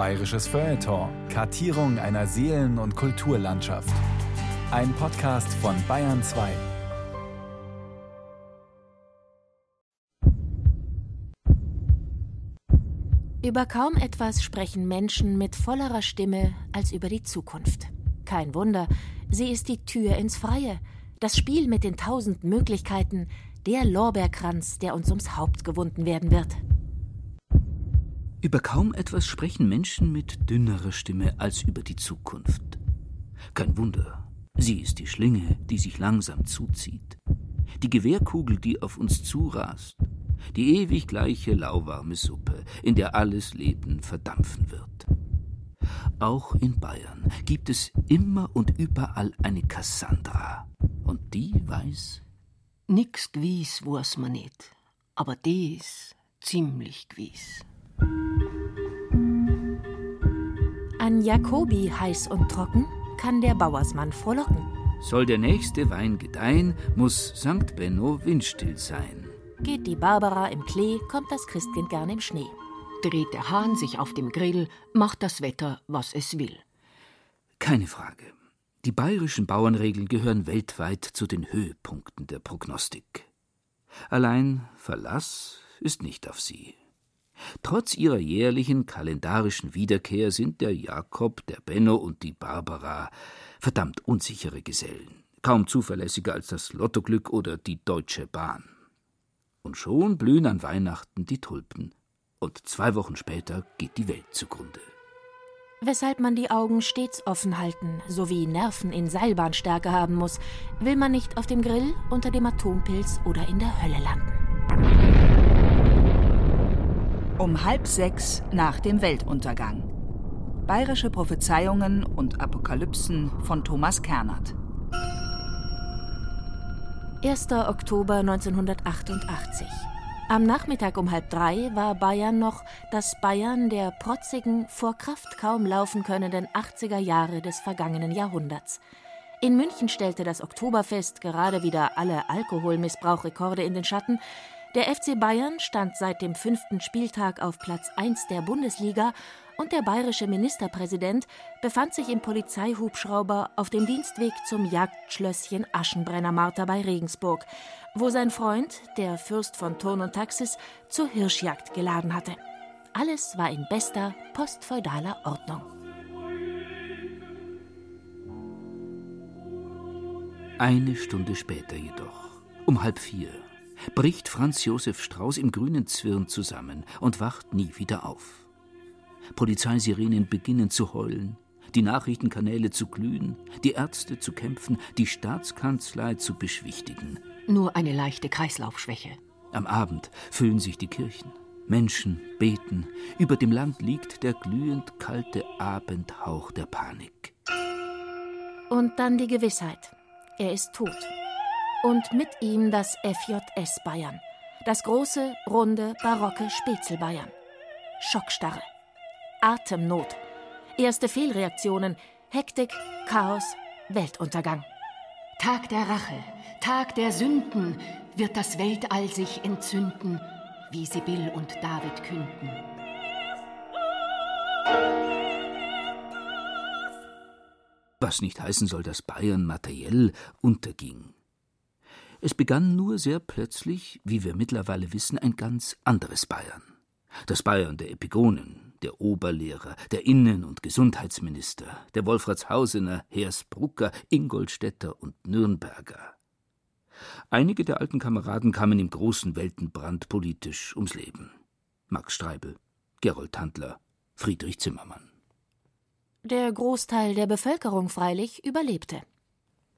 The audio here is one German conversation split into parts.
Bayerisches Feuilleton. Kartierung einer Seelen- und Kulturlandschaft. Ein Podcast von Bayern 2. Über kaum etwas sprechen Menschen mit vollerer Stimme als über die Zukunft. Kein Wunder, sie ist die Tür ins Freie, das Spiel mit den tausend Möglichkeiten, der Lorbeerkranz, der uns ums Haupt gewunden werden wird. Über kaum etwas sprechen Menschen mit dünnerer Stimme als über die Zukunft. Kein Wunder, sie ist die Schlinge, die sich langsam zuzieht, die Gewehrkugel, die auf uns zurast, die ewig gleiche lauwarme Suppe, in der alles Leben verdampfen wird. Auch in Bayern gibt es immer und überall eine Cassandra, und die weiß. Nix gewiss weiß man nicht, aber des ziemlich gewiss. An Jakobi heiß und trocken kann der Bauersmann frohlocken. Soll der nächste Wein gedeihen, muss St. Benno windstill sein. Geht die Barbara im Klee, kommt das Christkind gern im Schnee. Dreht der Hahn sich auf dem Grill, macht das Wetter, was es will. Keine Frage. Die bayerischen Bauernregeln gehören weltweit zu den Höhepunkten der Prognostik. Allein Verlass ist nicht auf sie. Trotz ihrer jährlichen kalendarischen Wiederkehr sind der Jakob, der Benno und die Barbara verdammt unsichere Gesellen, kaum zuverlässiger als das Lottoglück oder die Deutsche Bahn. Und schon blühen an Weihnachten die Tulpen, und zwei Wochen später geht die Welt zugrunde. Weshalb man die Augen stets offen halten sowie Nerven in Seilbahnstärke haben muss, will man nicht auf dem Grill, unter dem Atompilz oder in der Hölle landen. Um halb sechs nach dem Weltuntergang. Bayerische Prophezeiungen und Apokalypsen von Thomas Kernert. 1. Oktober 1988. Am Nachmittag um halb drei war Bayern noch das Bayern der protzigen, vor Kraft kaum laufen könnenden 80er Jahre des vergangenen Jahrhunderts. In München stellte das Oktoberfest gerade wieder alle Alkoholmissbrauchrekorde in den Schatten. Der FC Bayern stand seit dem fünften Spieltag auf Platz 1 der Bundesliga und der bayerische Ministerpräsident befand sich im Polizeihubschrauber auf dem Dienstweg zum Jagdschlösschen Aschenbrenner Martha bei Regensburg, wo sein Freund, der Fürst von Turn und Taxis, zur Hirschjagd geladen hatte. Alles war in bester postfeudaler Ordnung. Eine Stunde später jedoch, um halb vier, bricht Franz Josef Strauß im grünen Zwirn zusammen und wacht nie wieder auf. Polizeisirenen beginnen zu heulen, die Nachrichtenkanäle zu glühen, die Ärzte zu kämpfen, die Staatskanzlei zu beschwichtigen. Nur eine leichte Kreislaufschwäche. Am Abend füllen sich die Kirchen. Menschen beten. Über dem Land liegt der glühend kalte Abendhauch der Panik. Und dann die Gewissheit. Er ist tot. Und mit ihm das FJS Bayern. Das große, runde, barocke Spätzle Bayern. Schockstarre. Atemnot. Erste Fehlreaktionen. Hektik, Chaos, Weltuntergang. Tag der Rache, Tag der Sünden, wird das Weltall sich entzünden, wie Sibyl und David künden. Was nicht heißen soll, dass Bayern materiell unterging. Es begann nur sehr plötzlich, wie wir mittlerweile wissen, ein ganz anderes Bayern. Das Bayern der Epigonen, der Oberlehrer, der Innen- und Gesundheitsminister, der Wolfratshausener, Hersbrucker, Ingolstädter und Nürnberger. Einige der alten Kameraden kamen im großen Weltenbrand politisch ums Leben. Max Streibel, Gerold Tandler, Friedrich Zimmermann. Der Großteil der Bevölkerung freilich überlebte.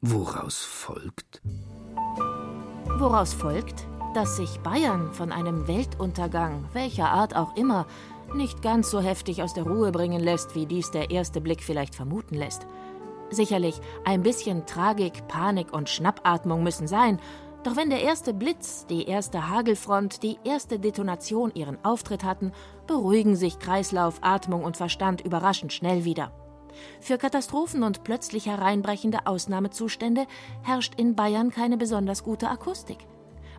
Woraus folgt? Woraus folgt, dass sich Bayern von einem Weltuntergang, welcher Art auch immer, nicht ganz so heftig aus der Ruhe bringen lässt, wie dies der erste Blick vielleicht vermuten lässt. Sicherlich, ein bisschen Tragik, Panik und Schnappatmung müssen sein, doch wenn der erste Blitz, die erste Hagelfront, die erste Detonation ihren Auftritt hatten, beruhigen sich Kreislauf, Atmung und Verstand überraschend schnell wieder. Für Katastrophen und plötzlich hereinbrechende Ausnahmezustände herrscht in Bayern keine besonders gute Akustik.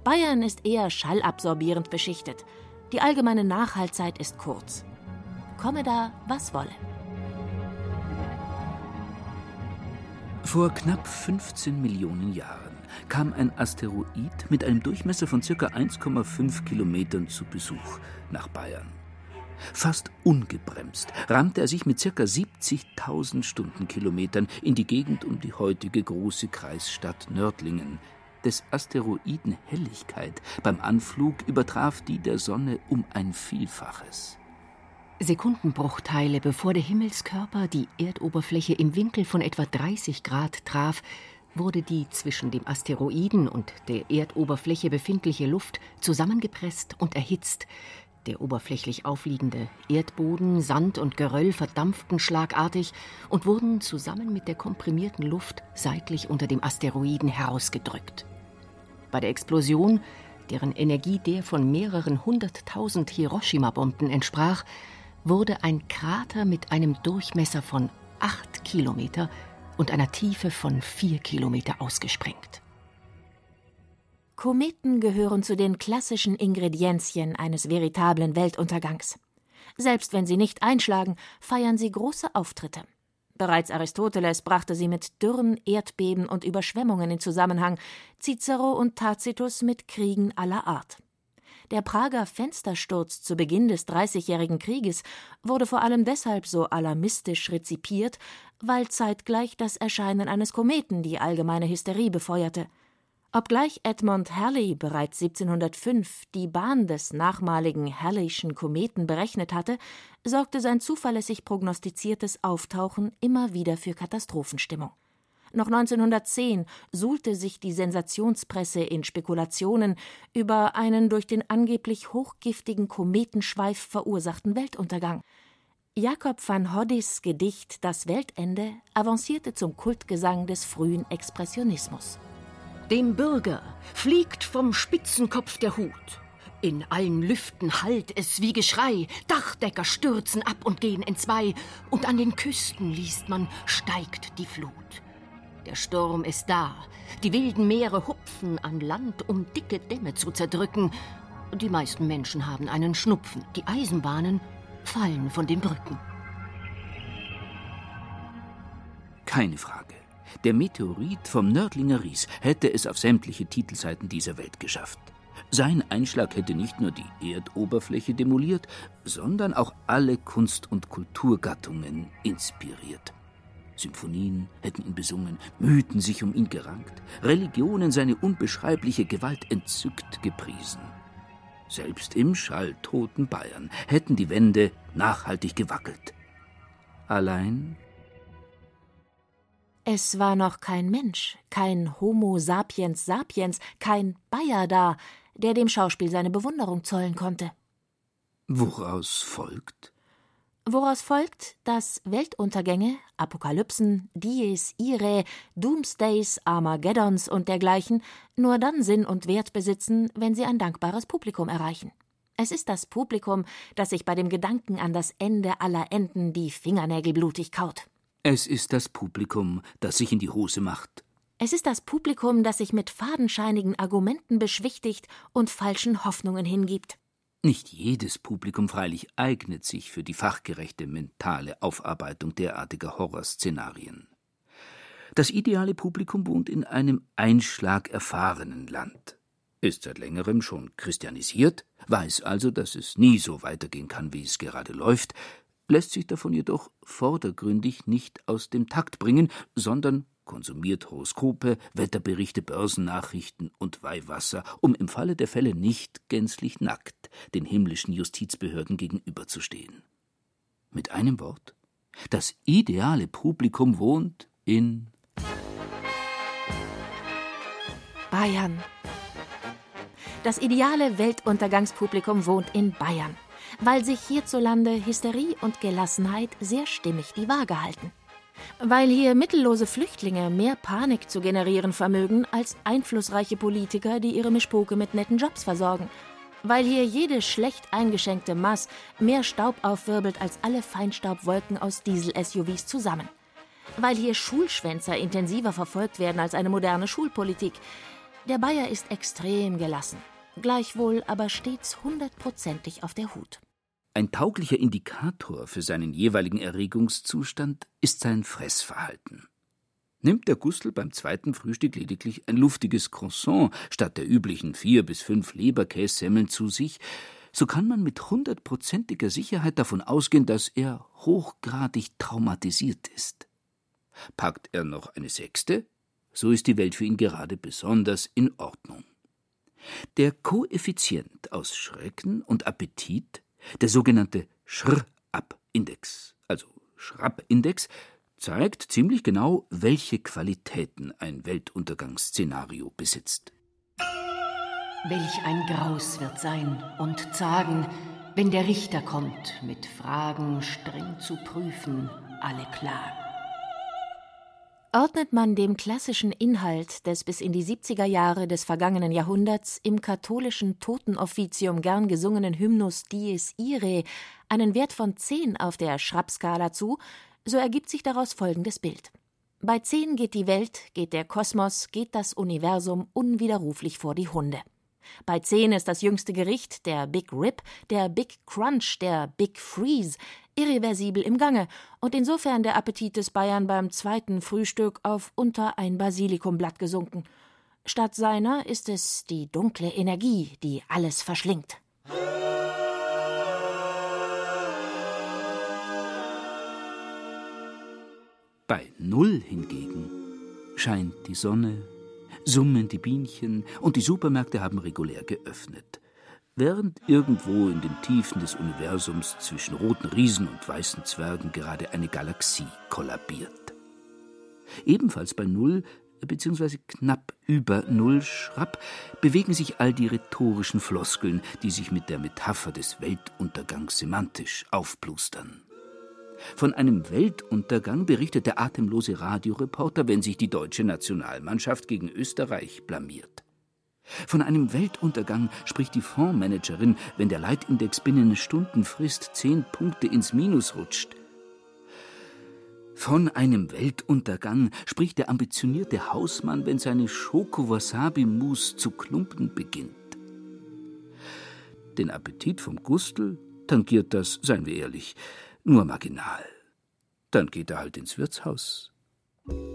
Bayern ist eher schallabsorbierend beschichtet. Die allgemeine Nachhaltzeit ist kurz. komme da, was wolle. Vor knapp 15 Millionen Jahren kam ein Asteroid mit einem Durchmesser von ca. 1,5 Kilometern zu Besuch nach Bayern. Fast ungebremst rammte er sich mit ca. 70.000 Stundenkilometern in die Gegend um die heutige große Kreisstadt Nördlingen. Des Asteroiden Helligkeit beim Anflug übertraf die der Sonne um ein Vielfaches. Sekundenbruchteile bevor der Himmelskörper die Erdoberfläche im Winkel von etwa 30 Grad traf, wurde die zwischen dem Asteroiden und der Erdoberfläche befindliche Luft zusammengepresst und erhitzt, der oberflächlich aufliegende Erdboden, Sand und Geröll verdampften schlagartig und wurden zusammen mit der komprimierten Luft seitlich unter dem Asteroiden herausgedrückt. Bei der Explosion, deren Energie der von mehreren hunderttausend Hiroshima-Bomben entsprach, wurde ein Krater mit einem Durchmesser von acht Kilometer und einer Tiefe von vier Kilometer ausgesprengt. Kometen gehören zu den klassischen Ingredienzien eines veritablen Weltuntergangs. Selbst wenn sie nicht einschlagen, feiern sie große Auftritte. Bereits Aristoteles brachte sie mit Dürren, Erdbeben und Überschwemmungen in Zusammenhang, Cicero und Tacitus mit Kriegen aller Art. Der Prager Fenstersturz zu Beginn des Dreißigjährigen Krieges wurde vor allem deshalb so alarmistisch rezipiert, weil zeitgleich das Erscheinen eines Kometen die allgemeine Hysterie befeuerte – Obgleich Edmund Halley bereits 1705 die Bahn des nachmaligen Halleyschen Kometen berechnet hatte, sorgte sein zuverlässig prognostiziertes Auftauchen immer wieder für Katastrophenstimmung. Noch 1910 suhlte sich die Sensationspresse in Spekulationen über einen durch den angeblich hochgiftigen Kometenschweif verursachten Weltuntergang. Jakob van Hoddys Gedicht Das Weltende avancierte zum Kultgesang des frühen Expressionismus. Dem Bürger fliegt vom Spitzenkopf der Hut. In allen Lüften hallt es wie Geschrei, Dachdecker stürzen ab und gehen entzwei, und an den Küsten liest man, steigt die Flut. Der Sturm ist da, die wilden Meere hupfen an Land, um dicke Dämme zu zerdrücken. Die meisten Menschen haben einen Schnupfen, die Eisenbahnen fallen von den Brücken. Keine Frage. Der Meteorit vom Nördlinger Ries hätte es auf sämtliche Titelseiten dieser Welt geschafft. Sein Einschlag hätte nicht nur die Erdoberfläche demoliert, sondern auch alle Kunst- und Kulturgattungen inspiriert. Symphonien hätten ihn besungen, Mythen sich um ihn gerankt, Religionen seine unbeschreibliche Gewalt entzückt gepriesen. Selbst im schalltoten Bayern hätten die Wände nachhaltig gewackelt. Allein es war noch kein Mensch, kein Homo sapiens sapiens, kein Bayer da, der dem Schauspiel seine Bewunderung zollen konnte. Woraus folgt? Woraus folgt, dass Weltuntergänge, Apokalypsen, Dies, Irae, Doomsdays, Armageddons und dergleichen nur dann Sinn und Wert besitzen, wenn sie ein dankbares Publikum erreichen. Es ist das Publikum, das sich bei dem Gedanken an das Ende aller Enden die Fingernägel blutig kaut. Es ist das Publikum, das sich in die Hose macht. Es ist das Publikum, das sich mit fadenscheinigen Argumenten beschwichtigt und falschen Hoffnungen hingibt. Nicht jedes Publikum freilich eignet sich für die fachgerechte mentale Aufarbeitung derartiger Horrorszenarien. Das ideale Publikum wohnt in einem einschlagerfahrenen Land, ist seit längerem schon christianisiert, weiß also, dass es nie so weitergehen kann, wie es gerade läuft, lässt sich davon jedoch vordergründig nicht aus dem Takt bringen, sondern konsumiert Horoskope, Wetterberichte, Börsennachrichten und Weihwasser, um im Falle der Fälle nicht gänzlich nackt den himmlischen Justizbehörden gegenüberzustehen. Mit einem Wort, das ideale Publikum wohnt in Bayern. Das ideale Weltuntergangspublikum wohnt in Bayern weil sich hierzulande Hysterie und Gelassenheit sehr stimmig die Waage halten. Weil hier mittellose Flüchtlinge mehr Panik zu generieren vermögen als einflussreiche Politiker, die ihre Mischpoke mit netten Jobs versorgen. Weil hier jede schlecht eingeschenkte Maß mehr Staub aufwirbelt als alle Feinstaubwolken aus Diesel-SUVs zusammen. Weil hier Schulschwänzer intensiver verfolgt werden als eine moderne Schulpolitik. Der Bayer ist extrem gelassen, gleichwohl aber stets hundertprozentig auf der Hut. Ein tauglicher Indikator für seinen jeweiligen Erregungszustand ist sein Fressverhalten. Nimmt der Gustl beim zweiten Frühstück lediglich ein luftiges Croissant statt der üblichen vier bis fünf Leberkässemmeln zu sich, so kann man mit hundertprozentiger Sicherheit davon ausgehen, dass er hochgradig traumatisiert ist. Packt er noch eine sechste, so ist die Welt für ihn gerade besonders in Ordnung. Der Koeffizient aus Schrecken und Appetit, der sogenannte Schr-Ab-Index, also Schrapp-Index, zeigt ziemlich genau, welche Qualitäten ein Weltuntergangsszenario besitzt. Welch ein Graus wird sein und zagen, wenn der Richter kommt, mit Fragen streng zu prüfen, alle Klagen. Ordnet man dem klassischen Inhalt des bis in die 70er Jahre des vergangenen Jahrhunderts im katholischen Totenoffizium gern gesungenen Hymnus Dies Irae einen Wert von 10 auf der Schrappskala zu, so ergibt sich daraus folgendes Bild. Bei 10 geht die Welt, geht der Kosmos, geht das Universum unwiderruflich vor die Hunde. Bei 10 ist das jüngste Gericht, der Big Rip, der Big Crunch, der Big Freeze, irreversibel im Gange und insofern der Appetit des Bayern beim zweiten Frühstück auf unter ein Basilikumblatt gesunken. Statt seiner ist es die dunkle Energie, die alles verschlingt. Bei Null hingegen scheint die Sonne, summen die Bienchen und die Supermärkte haben regulär geöffnet. Während irgendwo in den Tiefen des Universums zwischen roten Riesen und weißen Zwergen gerade eine Galaxie kollabiert. Ebenfalls bei Null beziehungsweise knapp über Null Schrapp bewegen sich all die rhetorischen Floskeln, die sich mit der Metapher des Weltuntergangs semantisch aufplustern. Von einem Weltuntergang berichtet der atemlose Radioreporter, wenn sich die deutsche Nationalmannschaft gegen Österreich blamiert. Von einem Weltuntergang spricht die Fondsmanagerin, wenn der Leitindex binnen Stundenfrist zehn Punkte ins Minus rutscht. Von einem Weltuntergang spricht der ambitionierte Hausmann, wenn seine Schoko-Wasabi-Mousse zu klumpen beginnt. Den Appetit vom Gustl tangiert das, seien wir ehrlich, nur marginal. Dann geht er halt ins Wirtshaus.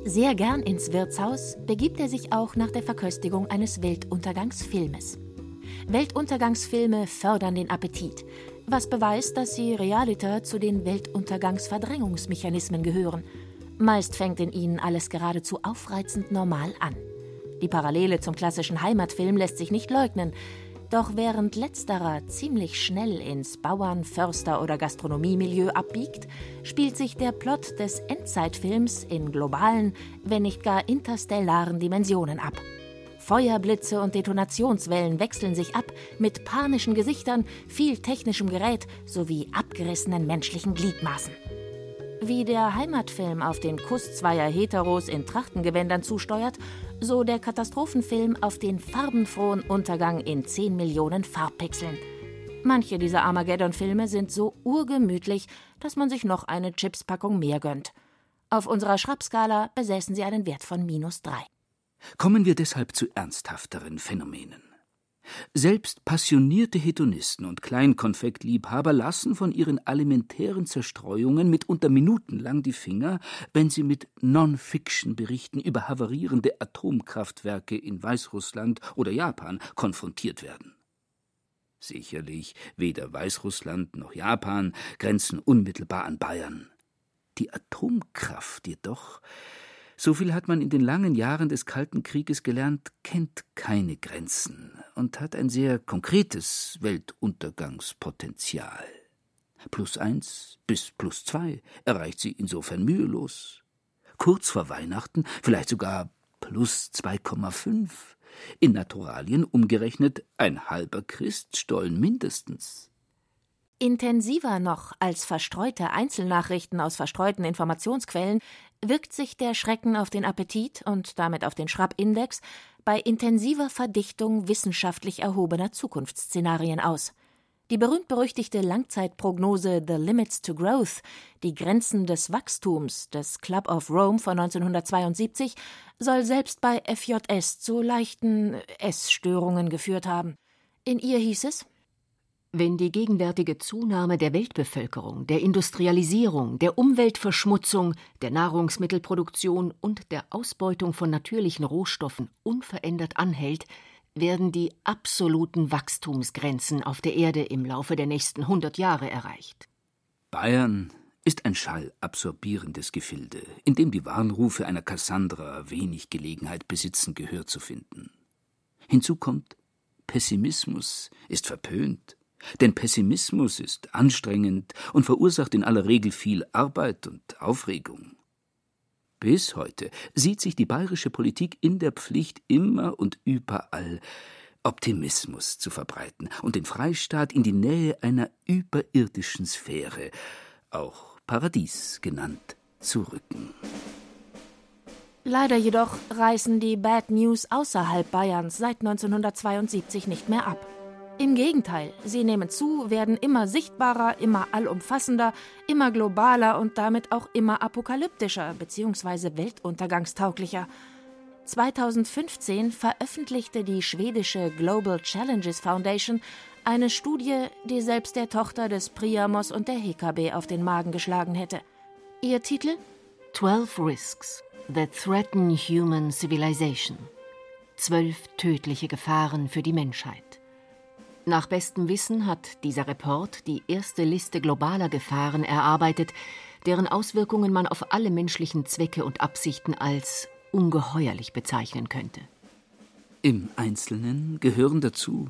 Sehr gern ins Wirtshaus begibt er sich auch nach der Verköstigung eines Weltuntergangsfilmes. Weltuntergangsfilme fördern den Appetit, was beweist, dass sie realiter zu den Weltuntergangsverdrängungsmechanismen gehören. Meist fängt in ihnen alles geradezu aufreizend normal an. Die Parallele zum klassischen Heimatfilm lässt sich nicht leugnen, doch während letzterer ziemlich schnell ins Bauern-, Förster- oder Gastronomiemilieu abbiegt, spielt sich der Plot des Endzeitfilms in globalen, wenn nicht gar interstellaren Dimensionen ab. Feuerblitze und Detonationswellen wechseln sich ab mit panischen Gesichtern, viel technischem Gerät sowie abgerissenen menschlichen Gliedmaßen. Wie der Heimatfilm auf den Kuss zweier Heteros in Trachtengewändern zusteuert, so der Katastrophenfilm auf den farbenfrohen Untergang in 10 Millionen Farbpixeln. Manche dieser Armageddon-Filme sind so urgemütlich, dass man sich noch eine Chipspackung mehr gönnt. Auf unserer Schrappskala besäßen sie einen Wert von minus drei. Kommen wir deshalb zu ernsthafteren Phänomenen. Selbst passionierte Hedonisten und Kleinkonfektliebhaber lassen von ihren alimentären Zerstreuungen mitunter minutenlang die Finger, wenn sie mit Non-Fiction-Berichten über havarierende Atomkraftwerke in Weißrussland oder Japan konfrontiert werden. Sicherlich, weder Weißrussland noch Japan grenzen unmittelbar an Bayern. Die Atomkraft jedoch so viel hat man in den langen Jahren des Kalten Krieges gelernt, kennt keine Grenzen und hat ein sehr konkretes Weltuntergangspotenzial. Plus eins bis plus zwei erreicht sie insofern mühelos. Kurz vor Weihnachten vielleicht sogar plus 2,5. In Naturalien umgerechnet ein halber Christstollen mindestens. Intensiver noch als verstreute Einzelnachrichten aus verstreuten Informationsquellen wirkt sich der Schrecken auf den Appetit und damit auf den Schrappindex bei intensiver Verdichtung wissenschaftlich erhobener Zukunftsszenarien aus. Die berühmt-berüchtigte Langzeitprognose The Limits to Growth, die Grenzen des Wachstums des Club of Rome von 1972, soll selbst bei FJS zu leichten Essstörungen geführt haben. In ihr hieß es Wenn die gegenwärtige Zunahme der Weltbevölkerung, der Industrialisierung, der Umweltverschmutzung, der Nahrungsmittelproduktion und der Ausbeutung von natürlichen Rohstoffen unverändert anhält, werden die absoluten Wachstumsgrenzen auf der Erde im Laufe der nächsten hundert Jahre erreicht. Bayern ist ein schallabsorbierendes Gefilde, in dem die Warnrufe einer Kassandra wenig Gelegenheit besitzen, Gehör zu finden. Hinzu kommt, Pessimismus ist verpönt, denn Pessimismus ist anstrengend und verursacht in aller Regel viel Arbeit und Aufregung. Bis heute sieht sich die bayerische Politik in der Pflicht, immer und überall Optimismus zu verbreiten und den Freistaat in die Nähe einer überirdischen Sphäre, auch Paradies genannt, zu rücken. Leider jedoch reißen die Bad News außerhalb Bayerns seit 1972 nicht mehr ab. Im Gegenteil, sie nehmen zu, werden immer sichtbarer, immer allumfassender, immer globaler und damit auch immer apokalyptischer bzw. weltuntergangstauglicher. 2015 veröffentlichte die schwedische Global Challenges Foundation eine Studie, die selbst der Tochter des Priamos und der HKB auf den Magen geschlagen hätte. Ihr Titel? 12 Risks that threaten human civilization. Zwölf tödliche Gefahren für die Menschheit. Nach bestem Wissen hat dieser Report die erste Liste globaler Gefahren erarbeitet, deren Auswirkungen man auf alle menschlichen Zwecke und Absichten als ungeheuerlich bezeichnen könnte. Im Einzelnen gehören dazu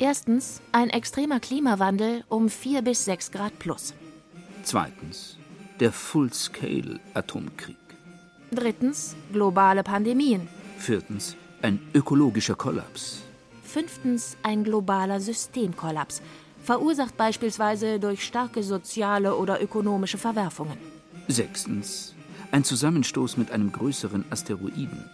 Erstens ein extremer Klimawandel um 4 bis 6 Grad plus. Zweitens der Full-Scale-Atomkrieg. Drittens globale Pandemien. Viertens ein ökologischer Kollaps. Fünftens ein globaler Systemkollaps, verursacht beispielsweise durch starke soziale oder ökonomische Verwerfungen. Sechstens ein Zusammenstoß mit einem größeren Asteroiden.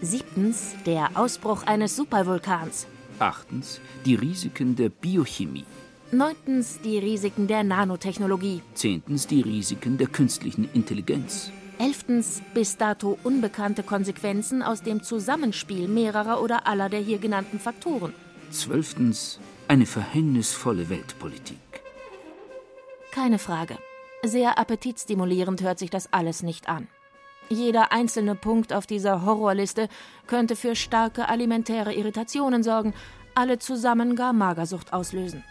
Siebtens der Ausbruch eines Supervulkans. Achtens die Risiken der Biochemie. Neuntens die Risiken der Nanotechnologie. Zehntens die Risiken der künstlichen Intelligenz. Elftens bis dato unbekannte Konsequenzen aus dem Zusammenspiel mehrerer oder aller der hier genannten Faktoren. Zwölftens eine verhängnisvolle Weltpolitik. Keine Frage. Sehr appetitstimulierend hört sich das alles nicht an. Jeder einzelne Punkt auf dieser Horrorliste könnte für starke alimentäre Irritationen sorgen, alle zusammen gar Magersucht auslösen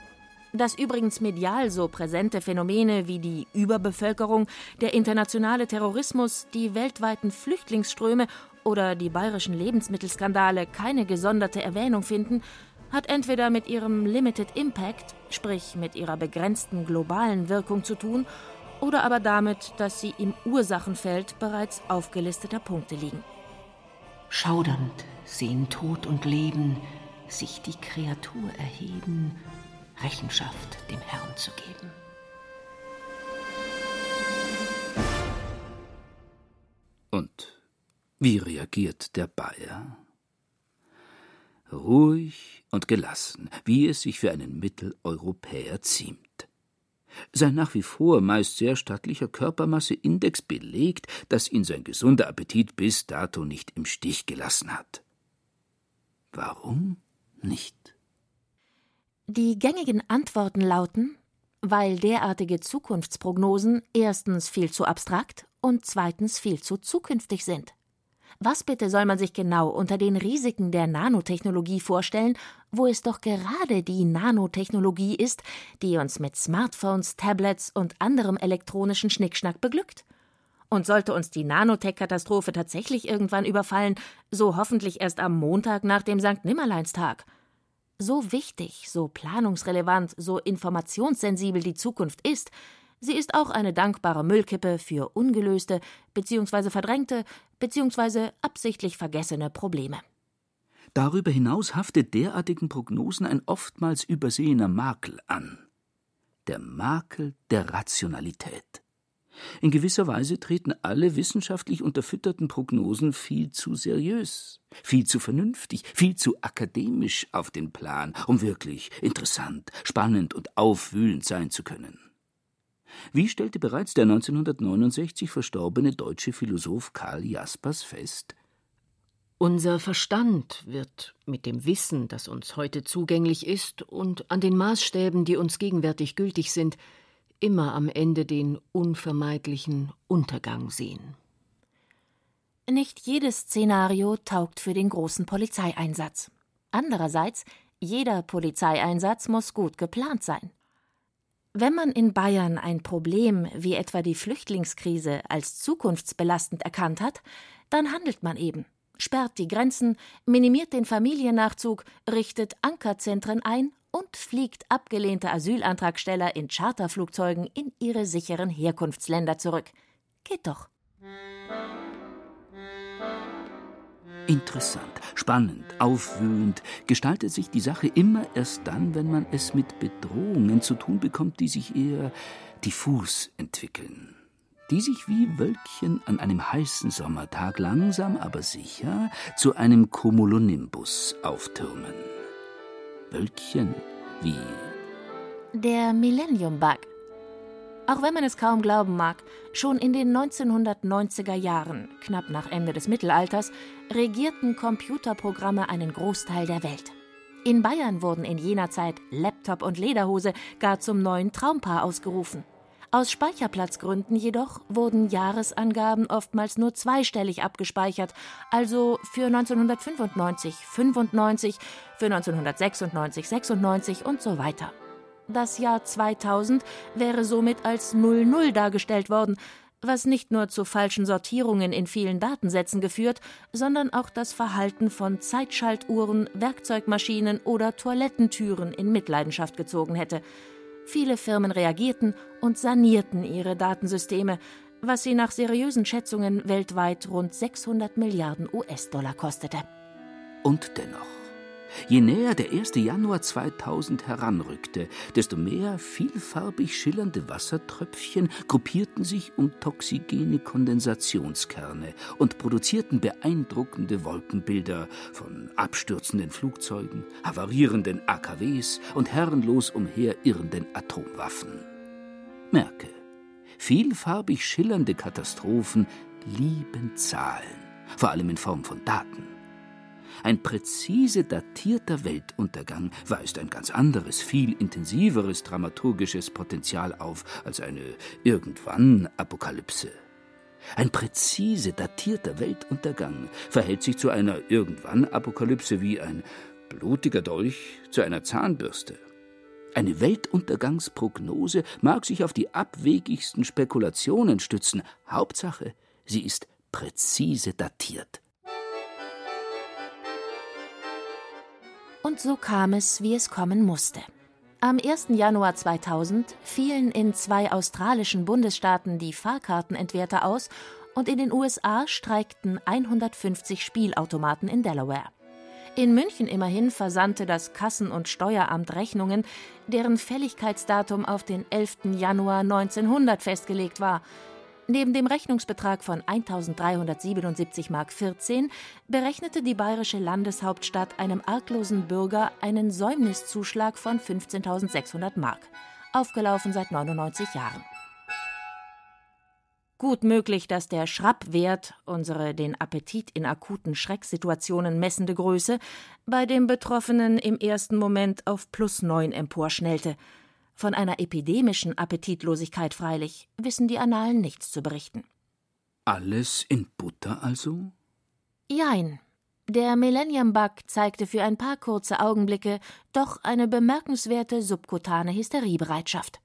dass übrigens medial so präsente Phänomene wie die Überbevölkerung, der internationale Terrorismus, die weltweiten Flüchtlingsströme oder die bayerischen Lebensmittelskandale keine gesonderte Erwähnung finden, hat entweder mit ihrem Limited Impact, sprich mit ihrer begrenzten globalen Wirkung zu tun, oder aber damit, dass sie im Ursachenfeld bereits aufgelisteter Punkte liegen. Schaudernd sehen Tod und Leben sich die Kreatur erheben Rechenschaft dem Herrn zu geben. Und wie reagiert der Bayer? Ruhig und gelassen, wie es sich für einen Mitteleuropäer ziemt. Sein nach wie vor meist sehr stattlicher Körpermasseindex belegt, dass ihn sein gesunder Appetit bis dato nicht im Stich gelassen hat. Warum nicht? Die gängigen Antworten lauten, weil derartige Zukunftsprognosen erstens viel zu abstrakt und zweitens viel zu zukünftig sind. Was bitte soll man sich genau unter den Risiken der Nanotechnologie vorstellen, wo es doch gerade die Nanotechnologie ist, die uns mit Smartphones, Tablets und anderem elektronischen Schnickschnack beglückt? Und sollte uns die Nanotech-Katastrophe tatsächlich irgendwann überfallen, so hoffentlich erst am Montag nach dem Sankt Nimmerleinstag – so wichtig, so planungsrelevant, so informationssensibel die Zukunft ist, sie ist auch eine dankbare Müllkippe für ungelöste bzw. verdrängte bzw. absichtlich vergessene Probleme. Darüber hinaus haftet derartigen Prognosen ein oftmals übersehener Makel an. Der Makel der Rationalität. In gewisser Weise treten alle wissenschaftlich unterfütterten Prognosen viel zu seriös, viel zu vernünftig, viel zu akademisch auf den Plan, um wirklich interessant, spannend und aufwühlend sein zu können. Wie stellte bereits der 1969 verstorbene deutsche Philosoph Karl Jaspers fest? Unser Verstand wird mit dem Wissen, das uns heute zugänglich ist, und an den Maßstäben, die uns gegenwärtig gültig sind, immer am Ende den unvermeidlichen Untergang sehen. Nicht jedes Szenario taugt für den großen Polizeieinsatz. Andererseits, jeder Polizeieinsatz muss gut geplant sein. Wenn man in Bayern ein Problem wie etwa die Flüchtlingskrise als zukunftsbelastend erkannt hat, dann handelt man eben sperrt die Grenzen, minimiert den Familiennachzug, richtet Ankerzentren ein und fliegt abgelehnte Asylantragsteller in Charterflugzeugen in ihre sicheren Herkunftsländer zurück. Geht doch. Interessant, spannend, aufwühlend gestaltet sich die Sache immer erst dann, wenn man es mit Bedrohungen zu tun bekommt, die sich eher diffus entwickeln die sich wie Wölkchen an einem heißen Sommertag langsam aber sicher zu einem Cumulonimbus auftürmen. Wölkchen wie der Millennium Bug. Auch wenn man es kaum glauben mag, schon in den 1990er Jahren, knapp nach Ende des Mittelalters, regierten Computerprogramme einen Großteil der Welt. In Bayern wurden in jener Zeit Laptop und Lederhose gar zum neuen Traumpaar ausgerufen. Aus Speicherplatzgründen jedoch wurden Jahresangaben oftmals nur zweistellig abgespeichert, also für 1995 95, für 1996 96 und so weiter. Das Jahr 2000 wäre somit als 00 dargestellt worden, was nicht nur zu falschen Sortierungen in vielen Datensätzen geführt, sondern auch das Verhalten von Zeitschaltuhren, Werkzeugmaschinen oder Toilettentüren in Mitleidenschaft gezogen hätte. Viele Firmen reagierten und sanierten ihre Datensysteme, was sie nach seriösen Schätzungen weltweit rund 600 Milliarden US-Dollar kostete. Und dennoch, Je näher der 1. Januar 2000 heranrückte, desto mehr vielfarbig schillernde Wassertröpfchen gruppierten sich um toxigene Kondensationskerne und produzierten beeindruckende Wolkenbilder von abstürzenden Flugzeugen, havarierenden AKWs und herrenlos umherirrenden Atomwaffen. Merke, vielfarbig schillernde Katastrophen lieben Zahlen, vor allem in Form von Daten. Ein präzise datierter Weltuntergang weist ein ganz anderes, viel intensiveres dramaturgisches Potenzial auf als eine irgendwann Apokalypse. Ein präzise datierter Weltuntergang verhält sich zu einer irgendwann Apokalypse wie ein blutiger Dolch zu einer Zahnbürste. Eine Weltuntergangsprognose mag sich auf die abwegigsten Spekulationen stützen. Hauptsache, sie ist präzise datiert. Und so kam es, wie es kommen musste. Am 1. Januar 2000 fielen in zwei australischen Bundesstaaten die Fahrkartenentwerter aus und in den USA streikten 150 Spielautomaten in Delaware. In München immerhin versandte das Kassen- und Steueramt Rechnungen, deren Fälligkeitsdatum auf den 11. Januar 1900 festgelegt war. Neben dem Rechnungsbetrag von 1.377 Mark 14 berechnete die bayerische Landeshauptstadt einem arglosen Bürger einen Säumniszuschlag von 15.600 Mark, aufgelaufen seit 99 Jahren. Gut möglich, dass der Schrappwert, unsere den Appetit in akuten Schrecksituationen messende Größe, bei dem Betroffenen im ersten Moment auf plus neun emporschnellte – von einer epidemischen Appetitlosigkeit freilich wissen die Annalen nichts zu berichten. Alles in Butter also? Jein. Der Millennium Bug zeigte für ein paar kurze Augenblicke doch eine bemerkenswerte subkutane Hysteriebereitschaft.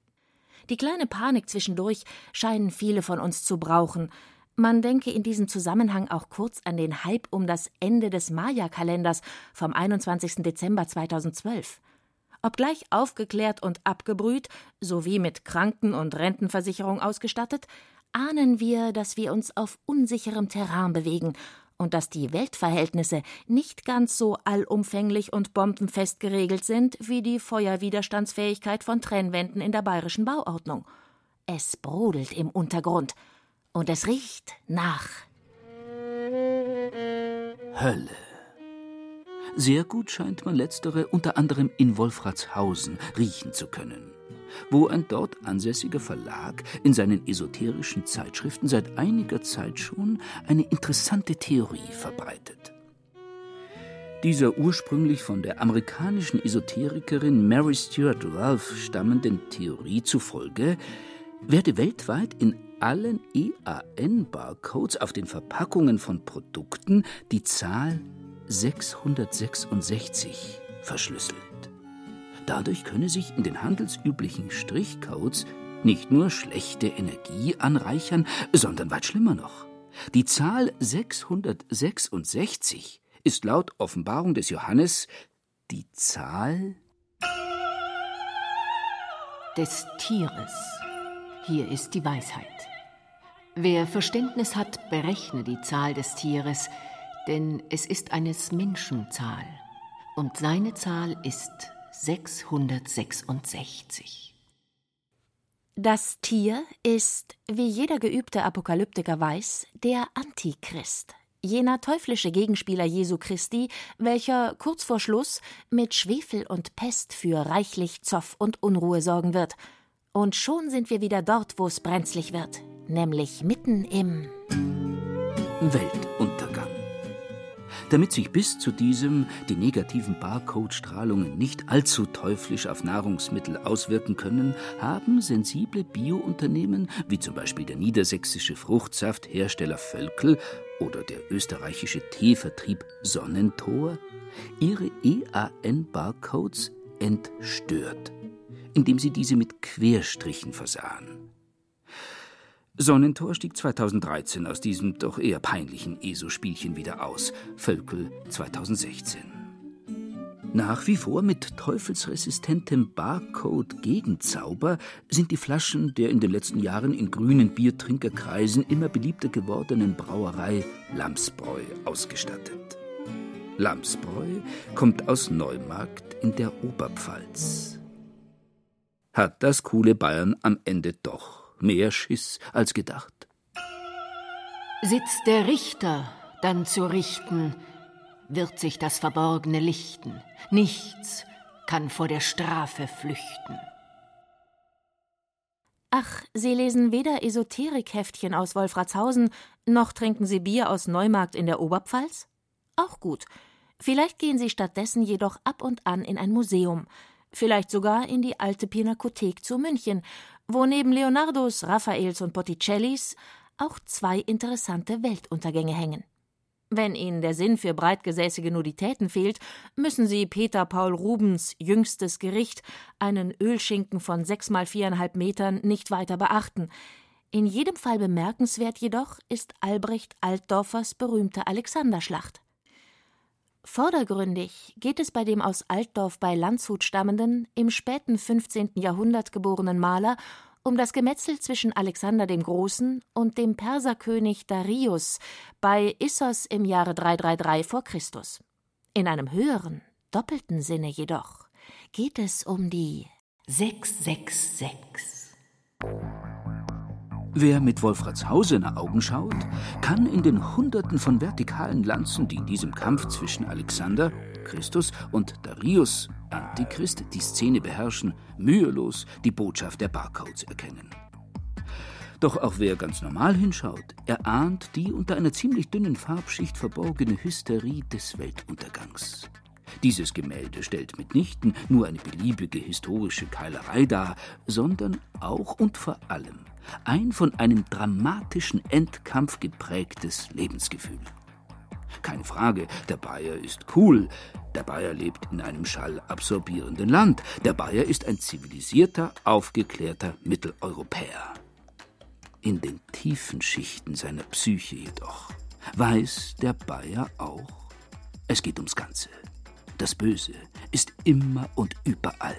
Die kleine Panik zwischendurch scheinen viele von uns zu brauchen. Man denke in diesem Zusammenhang auch kurz an den Hype um das Ende des Maya-Kalenders vom 21. Dezember 2012. Obgleich aufgeklärt und abgebrüht, sowie mit Kranken- und Rentenversicherung ausgestattet, ahnen wir, dass wir uns auf unsicherem Terrain bewegen und dass die Weltverhältnisse nicht ganz so allumfänglich und bombenfest geregelt sind wie die Feuerwiderstandsfähigkeit von Trennwänden in der bayerischen Bauordnung. Es brodelt im Untergrund und es riecht nach Hölle. Sehr gut scheint man letztere unter anderem in Wolfratshausen riechen zu können, wo ein dort ansässiger Verlag in seinen esoterischen Zeitschriften seit einiger Zeit schon eine interessante Theorie verbreitet. Dieser ursprünglich von der amerikanischen Esoterikerin Mary Stuart Ralph stammenden Theorie zufolge werde weltweit in allen EAN-Barcodes auf den Verpackungen von Produkten die Zahl 666 verschlüsselt. Dadurch könne sich in den handelsüblichen Strichcodes nicht nur schlechte Energie anreichern, sondern weit schlimmer noch. Die Zahl 666 ist laut Offenbarung des Johannes die Zahl des Tieres. Hier ist die Weisheit. Wer Verständnis hat, berechne die Zahl des Tieres, denn es ist eines Menschen Zahl, und seine Zahl ist 666. Das Tier ist, wie jeder geübte Apokalyptiker weiß, der Antichrist, jener teuflische Gegenspieler Jesu Christi, welcher kurz vor Schluss mit Schwefel und Pest für reichlich Zoff und Unruhe sorgen wird. Und schon sind wir wieder dort, wo es brenzlig wird, nämlich mitten im Weltuntergang. Damit sich bis zu diesem die negativen Barcode-Strahlungen nicht allzu teuflisch auf Nahrungsmittel auswirken können, haben sensible Biounternehmen wie zum Beispiel der niedersächsische Fruchtsafthersteller Völkel oder der österreichische Teevertrieb Sonnentor ihre EAN-Barcodes entstört, indem sie diese mit Querstrichen versahen. Sonnentor stieg 2013 aus diesem doch eher peinlichen ESO-Spielchen wieder aus, Völkel 2016. Nach wie vor mit teufelsresistentem Barcode-Gegenzauber sind die Flaschen der in den letzten Jahren in grünen Biertrinkerkreisen immer beliebter gewordenen Brauerei Lamsbräu ausgestattet. Lamsbräu kommt aus Neumarkt in der Oberpfalz. Hat das coole Bayern am Ende doch mehr Schiss als gedacht. Sitzt der Richter dann zu richten, wird sich das Verborgene lichten. Nichts kann vor der Strafe flüchten. Ach, Sie lesen weder Esoterik-Heftchen aus Wolfratshausen, noch trinken Sie Bier aus Neumarkt in der Oberpfalz? Auch gut. Vielleicht gehen Sie stattdessen jedoch ab und an in ein Museum, vielleicht sogar in die alte Pinakothek zu München, wo neben Leonardos, Raffaels und Botticellis auch zwei interessante Weltuntergänge hängen. Wenn Ihnen der Sinn für breitgesäßige Nuditäten fehlt, müssen Sie Peter Paul Rubens jüngstes Gericht, einen Ölschinken von sechs mal viereinhalb Metern, nicht weiter beachten. In jedem Fall bemerkenswert jedoch ist Albrecht Altdorfers berühmte Alexanderschlacht. Vordergründig geht es bei dem aus Altdorf bei Landshut stammenden, im späten 15. Jahrhundert geborenen Maler um das Gemetzel zwischen Alexander dem Großen und dem Perserkönig Darius bei Issos im Jahre 333 vor Christus. In einem höheren, doppelten Sinne jedoch geht es um die 666. Wer mit Wolfratshausener Augen schaut, kann in den Hunderten von vertikalen Lanzen, die in diesem Kampf zwischen Alexander, Christus und Darius, Antichrist, die Szene beherrschen, mühelos die Botschaft der Barcodes erkennen. Doch auch wer ganz normal hinschaut, erahnt die unter einer ziemlich dünnen Farbschicht verborgene Hysterie des Weltuntergangs. Dieses Gemälde stellt mitnichten nur eine beliebige historische Keilerei dar, sondern auch und vor allem ein von einem dramatischen Endkampf geprägtes Lebensgefühl. Keine Frage, der Bayer ist cool. Der Bayer lebt in einem schallabsorbierenden Land. Der Bayer ist ein zivilisierter, aufgeklärter Mitteleuropäer. In den tiefen Schichten seiner Psyche jedoch weiß der Bayer auch, es geht ums Ganze. Das Böse ist immer und überall.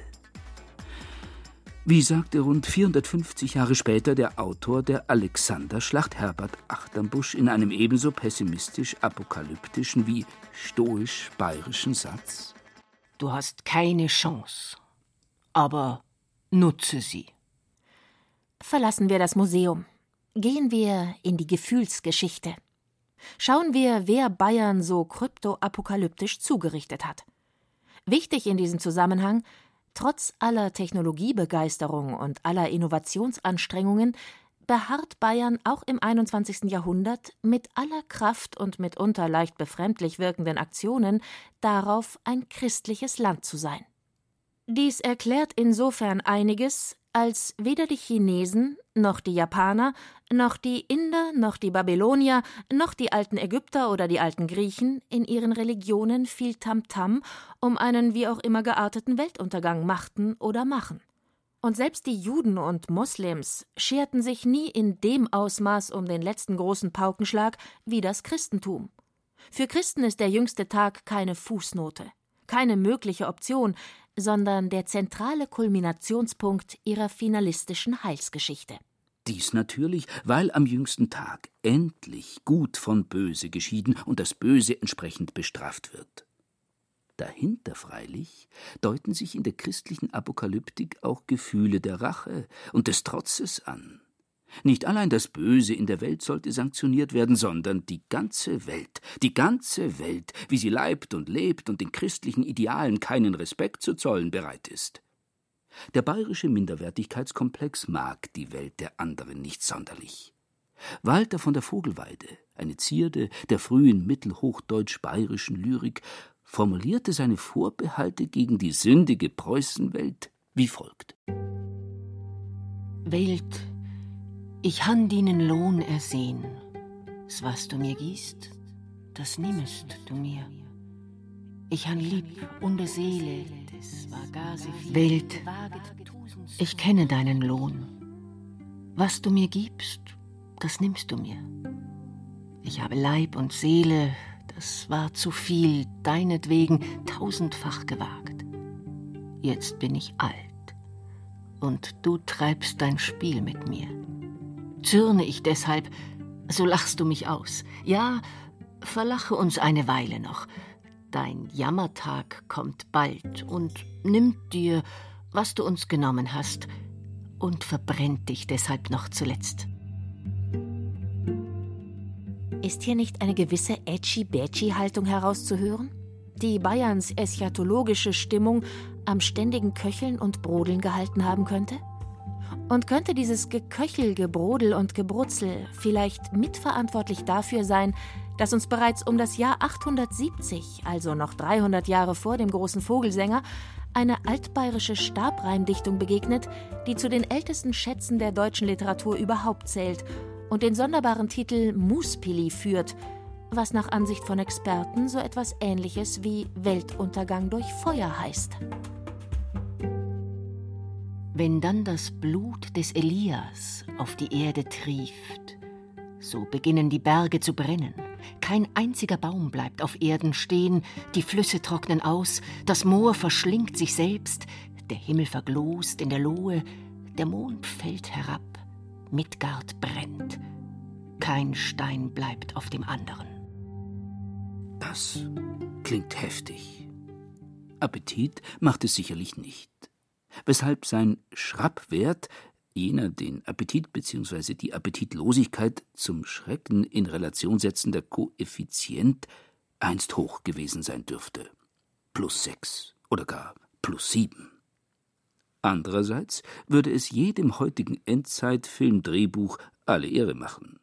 Wie sagte rund 450 Jahre später der Autor der Alexanderschlacht Herbert Achternbusch in einem ebenso pessimistisch-apokalyptischen wie stoisch-bayerischen Satz? Du hast keine Chance, aber nutze sie. Verlassen wir das Museum. Gehen wir in die Gefühlsgeschichte. Schauen wir, wer Bayern so kryptoapokalyptisch zugerichtet hat. Wichtig in diesem Zusammenhang, trotz aller Technologiebegeisterung und aller Innovationsanstrengungen beharrt Bayern auch im 21. Jahrhundert mit aller Kraft und mitunter leicht befremdlich wirkenden Aktionen darauf, ein christliches Land zu sein. Dies erklärt insofern einiges, als weder die Chinesen, noch die Japaner, noch die Inder, noch die Babylonier, noch die alten Ägypter oder die alten Griechen in ihren Religionen viel Tamtam um einen wie auch immer gearteten Weltuntergang machten oder machen. Und selbst die Juden und Moslems scherten sich nie in dem Ausmaß um den letzten großen Paukenschlag wie das Christentum. Für Christen ist der jüngste Tag keine Fußnote, keine mögliche Option, sondern der zentrale Kulminationspunkt ihrer finalistischen Heilsgeschichte. Dies natürlich, weil am jüngsten Tag endlich Gut von Böse geschieden und das Böse entsprechend bestraft wird. Dahinter freilich deuten sich in der christlichen Apokalyptik auch Gefühle der Rache und des Trotzes an. Nicht allein das Böse in der Welt sollte sanktioniert werden, sondern die ganze Welt, die ganze Welt, wie sie leibt und lebt und den christlichen Idealen keinen Respekt zu zollen bereit ist. Der bayerische Minderwertigkeitskomplex mag die Welt der anderen nicht sonderlich. Walter von der Vogelweide, eine Zierde der frühen mittelhochdeutsch-bayerischen Lyrik, formulierte seine Vorbehalte gegen die sündige Preußenwelt wie folgt: Welt, ich han deinen Lohn ersehen. S was du mir gießt, das nimmest du mir. Ich han lieb und Seele. Welt, ich kenne deinen Lohn. Was du mir gibst, das nimmst du mir. Ich habe Leib und Seele, das war zu viel, deinetwegen tausendfach gewagt. Jetzt bin ich alt und du treibst dein Spiel mit mir. Zürne ich deshalb, so lachst du mich aus. Ja, verlache uns eine Weile noch. Dein Jammertag kommt bald und nimmt dir, was du uns genommen hast, und verbrennt dich deshalb noch zuletzt. Ist hier nicht eine gewisse Edgy-Badgy-Haltung herauszuhören, die Bayerns eschatologische Stimmung am ständigen Köcheln und Brodeln gehalten haben könnte? Und könnte dieses Geköchel, Gebrodel und Gebrutzel vielleicht mitverantwortlich dafür sein, dass uns bereits um das Jahr 870, also noch 300 Jahre vor dem großen Vogelsänger, eine altbayerische Stabreimdichtung begegnet, die zu den ältesten Schätzen der deutschen Literatur überhaupt zählt und den sonderbaren Titel Muspili führt, was nach Ansicht von Experten so etwas Ähnliches wie Weltuntergang durch Feuer heißt. Wenn dann das Blut des Elias auf die Erde trieft, so beginnen die Berge zu brennen. Kein einziger Baum bleibt auf Erden stehen, die Flüsse trocknen aus, das Moor verschlingt sich selbst, der Himmel verglost in der Lohe, der Mond fällt herab, Midgard brennt. Kein Stein bleibt auf dem anderen. Das klingt heftig. Appetit macht es sicherlich nicht. Weshalb sein Schrappwert, jener den Appetit bzw. die Appetitlosigkeit zum Schrecken in Relation setzender Koeffizient, einst hoch gewesen sein dürfte. Plus sechs oder gar plus sieben. Andererseits würde es jedem heutigen Endzeitfilm-Drehbuch alle Ehre machen.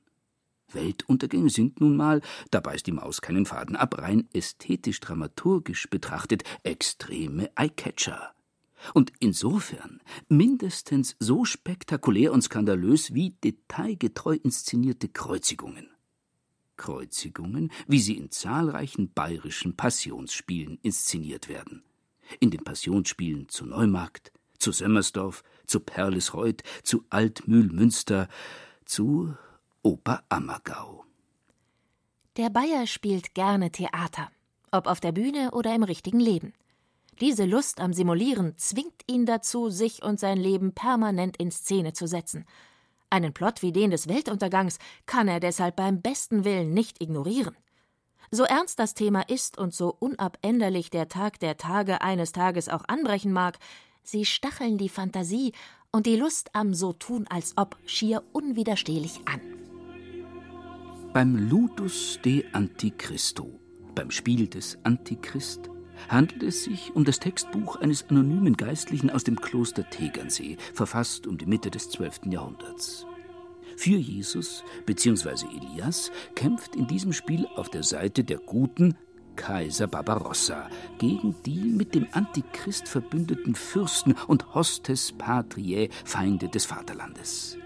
Weltuntergänge sind nun mal, da beißt die Maus keinen Faden ab, rein ästhetisch-dramaturgisch betrachtet extreme Eyecatcher. Und insofern mindestens so spektakulär und skandalös wie detailgetreu inszenierte Kreuzigungen. Kreuzigungen, wie sie in zahlreichen bayerischen Passionsspielen inszeniert werden. In den Passionsspielen zu Neumarkt, zu Sömmersdorf, zu Perlesreuth, zu Altmühlmünster, zu Oberammergau. Der Bayer spielt gerne Theater, ob auf der Bühne oder im richtigen Leben. Diese Lust am Simulieren zwingt ihn dazu, sich und sein Leben permanent in Szene zu setzen. Einen Plot wie den des Weltuntergangs kann er deshalb beim besten Willen nicht ignorieren. So ernst das Thema ist und so unabänderlich der Tag der Tage eines Tages auch anbrechen mag, Sie stacheln die Fantasie und die Lust am So tun als ob schier unwiderstehlich an. Beim Ludus de Antichristo, beim Spiel des Antichrist, handelt es sich um das Textbuch eines anonymen Geistlichen aus dem Kloster Tegernsee, verfasst um die Mitte des 12. Jahrhunderts. für Jesus bzw. Elias kämpft in diesem Spiel auf der Seite der Guten Kaiser Barbarossa gegen die mit dem Antichrist verbündeten Fürsten und Hostes Patriae, Feinde des Vaterlandes.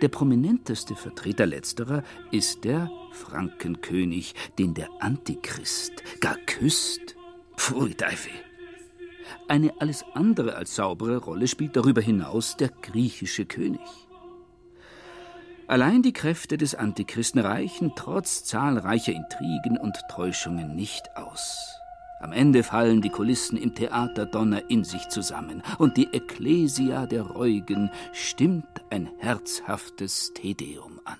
Der prominenteste Vertreter letzterer ist der Frankenkönig, den der Antichrist gar küsst. Pfui Teufel! Eine alles andere als saubere Rolle spielt darüber hinaus der griechische König. Allein die Kräfte des Antichristen reichen trotz zahlreicher Intrigen und Täuschungen nicht aus. Am Ende fallen die Kulissen im Theater Donner in sich zusammen und die Ekklesia der Reugen stimmt ein herzhaftes Tedeum an.